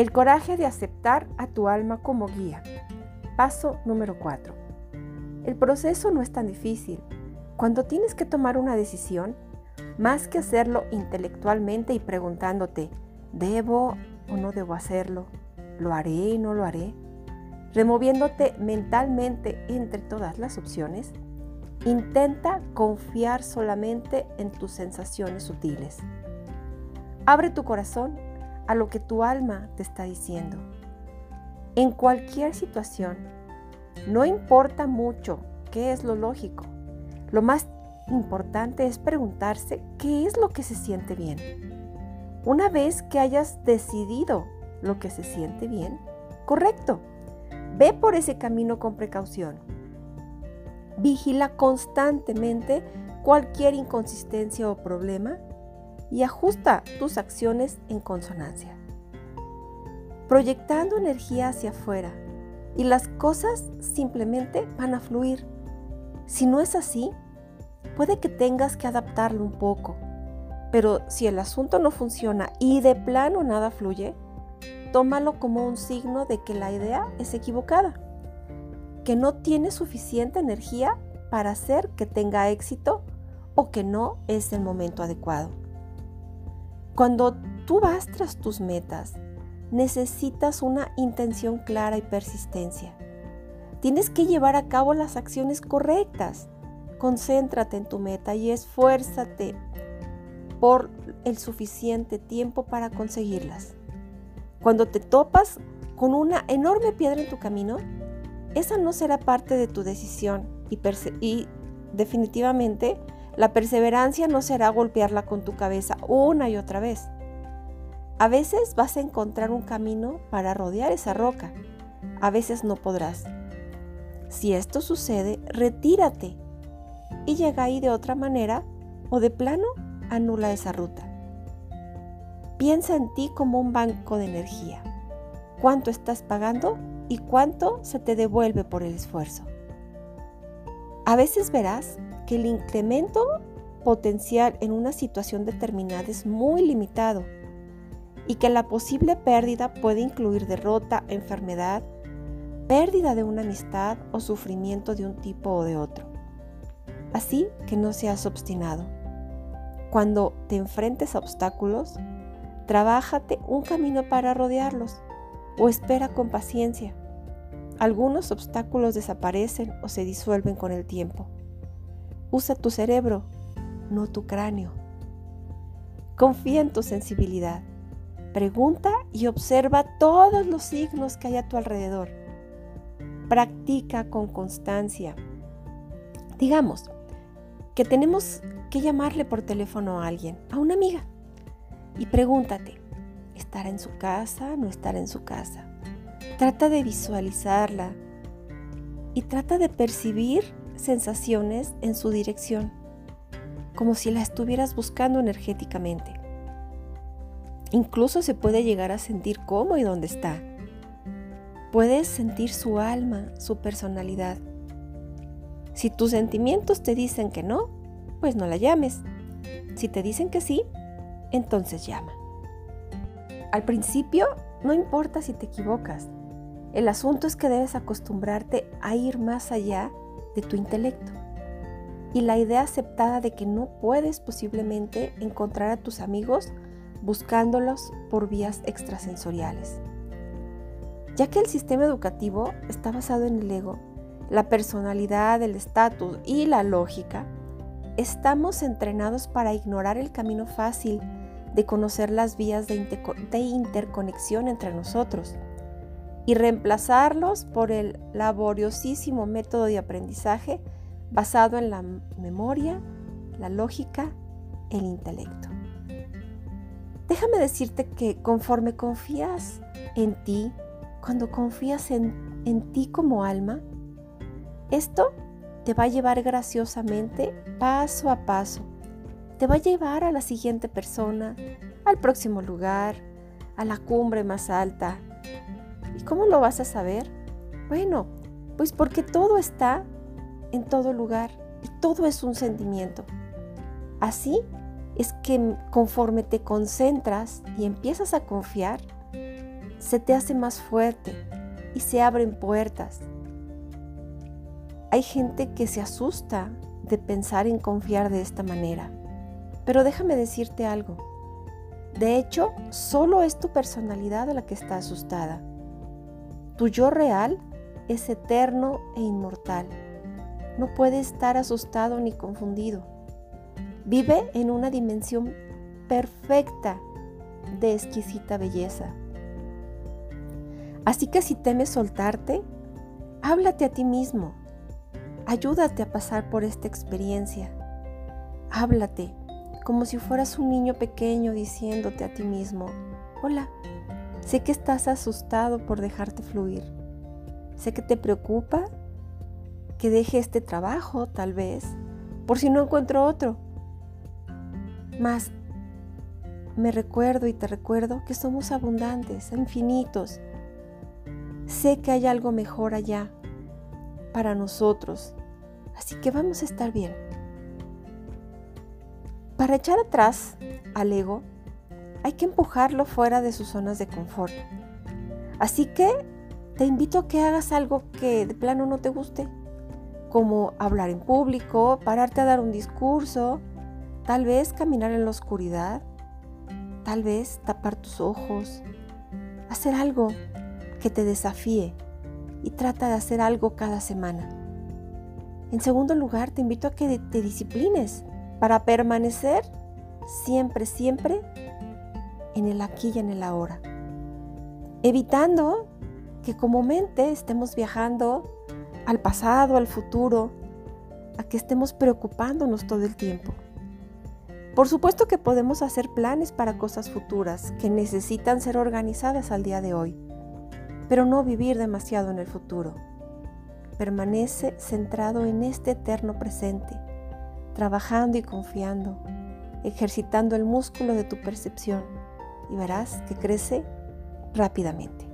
El coraje de aceptar a tu alma como guía. Paso número 4. El proceso no es tan difícil. Cuando tienes que tomar una decisión, más que hacerlo intelectualmente y preguntándote, ¿debo o no debo hacerlo? ¿Lo haré o no lo haré? Removiéndote mentalmente entre todas las opciones, intenta confiar solamente en tus sensaciones sutiles. Abre tu corazón a lo que tu alma te está diciendo. En cualquier situación, no importa mucho qué es lo lógico. Lo más importante es preguntarse qué es lo que se siente bien. Una vez que hayas decidido lo que se siente bien, correcto, ve por ese camino con precaución. Vigila constantemente cualquier inconsistencia o problema y ajusta tus acciones en consonancia. Proyectando energía hacia afuera y las cosas simplemente van a fluir. Si no es así, puede que tengas que adaptarlo un poco, pero si el asunto no funciona y de plano nada fluye, tómalo como un signo de que la idea es equivocada, que no tiene suficiente energía para hacer que tenga éxito o que no es el momento adecuado. Cuando tú vas tras tus metas, necesitas una intención clara y persistencia. Tienes que llevar a cabo las acciones correctas. Concéntrate en tu meta y esfuérzate por el suficiente tiempo para conseguirlas. Cuando te topas con una enorme piedra en tu camino, esa no será parte de tu decisión y, y definitivamente la perseverancia no será golpearla con tu cabeza una y otra vez. A veces vas a encontrar un camino para rodear esa roca. A veces no podrás. Si esto sucede, retírate y llega ahí de otra manera o de plano anula esa ruta. Piensa en ti como un banco de energía. ¿Cuánto estás pagando y cuánto se te devuelve por el esfuerzo? A veces verás que el incremento potencial en una situación determinada es muy limitado y que la posible pérdida puede incluir derrota, enfermedad, pérdida de una amistad o sufrimiento de un tipo o de otro. Así que no seas obstinado. Cuando te enfrentes a obstáculos, trabájate un camino para rodearlos o espera con paciencia. Algunos obstáculos desaparecen o se disuelven con el tiempo. Usa tu cerebro, no tu cráneo. Confía en tu sensibilidad. Pregunta y observa todos los signos que hay a tu alrededor. Practica con constancia. Digamos que tenemos que llamarle por teléfono a alguien, a una amiga, y pregúntate, ¿estará en su casa? ¿No estará en su casa? Trata de visualizarla y trata de percibir sensaciones en su dirección, como si la estuvieras buscando energéticamente. Incluso se puede llegar a sentir cómo y dónde está. Puedes sentir su alma, su personalidad. Si tus sentimientos te dicen que no, pues no la llames. Si te dicen que sí, entonces llama. Al principio, no importa si te equivocas. El asunto es que debes acostumbrarte a ir más allá de tu intelecto. Y la idea aceptada de que no puedes posiblemente encontrar a tus amigos buscándolos por vías extrasensoriales. Ya que el sistema educativo está basado en el ego, la personalidad, el estatus y la lógica, estamos entrenados para ignorar el camino fácil de conocer las vías de, interconexión entre nosotros y reemplazarlos por el laboriosísimo método de aprendizaje basado en la memoria, la lógica, el intelecto. Déjame decirte que conforme confías en ti, cuando confías en, en ti como alma, esto te va a llevar graciosamente paso a paso. Te va a llevar a la siguiente persona, al próximo lugar, a la cumbre más alta, ¿Y cómo lo vas a saber? Bueno, pues porque todo está en todo lugar y todo es un sentimiento. Así es que conforme te concentras y empiezas a confiar, se te hace más fuerte y se abren puertas. Hay gente que se asusta de pensar en confiar de esta manera, pero déjame decirte algo. De hecho, solo es tu personalidad la que está asustada. Tu yo real es eterno e inmortal. No puede estar asustado ni confundido. Vive en una dimensión perfecta de exquisita belleza. Así que si temes soltarte, háblate a ti mismo. Ayúdate a pasar por esta experiencia. Háblate como si fueras un niño pequeño diciéndote a ti mismo, hola, sé que estás asustado por dejarte fluir. Sé que te preocupa que deje este trabajo, tal vez, por si no encuentro otro. Mas me recuerdo y te recuerdo que somos abundantes, infinitos. Sé que hay algo mejor allá para nosotros, así que vamos a estar bien. Para echar atrás al ego, hay que empujarlo fuera de sus zonas de confort. Así que te invito a que hagas algo que de plano no te guste, como hablar en público, pararte a dar un discurso, tal vez caminar en la oscuridad, tal vez tapar tus ojos, hacer algo que te desafíe y trata de hacer algo cada semana. En segundo lugar, te invito a que te disciplines para permanecer siempre, siempre en el aquí y en el ahora, evitando que como mente estemos viajando al pasado, al futuro, a que estemos preocupándonos todo el tiempo. Por supuesto que podemos hacer planes para cosas futuras que necesitan ser organizadas al día de hoy, pero no vivir demasiado en el futuro. Permanece centrado en este eterno presente, trabajando y confiando, ejercitando el músculo de tu percepción y verás que crece rápidamente.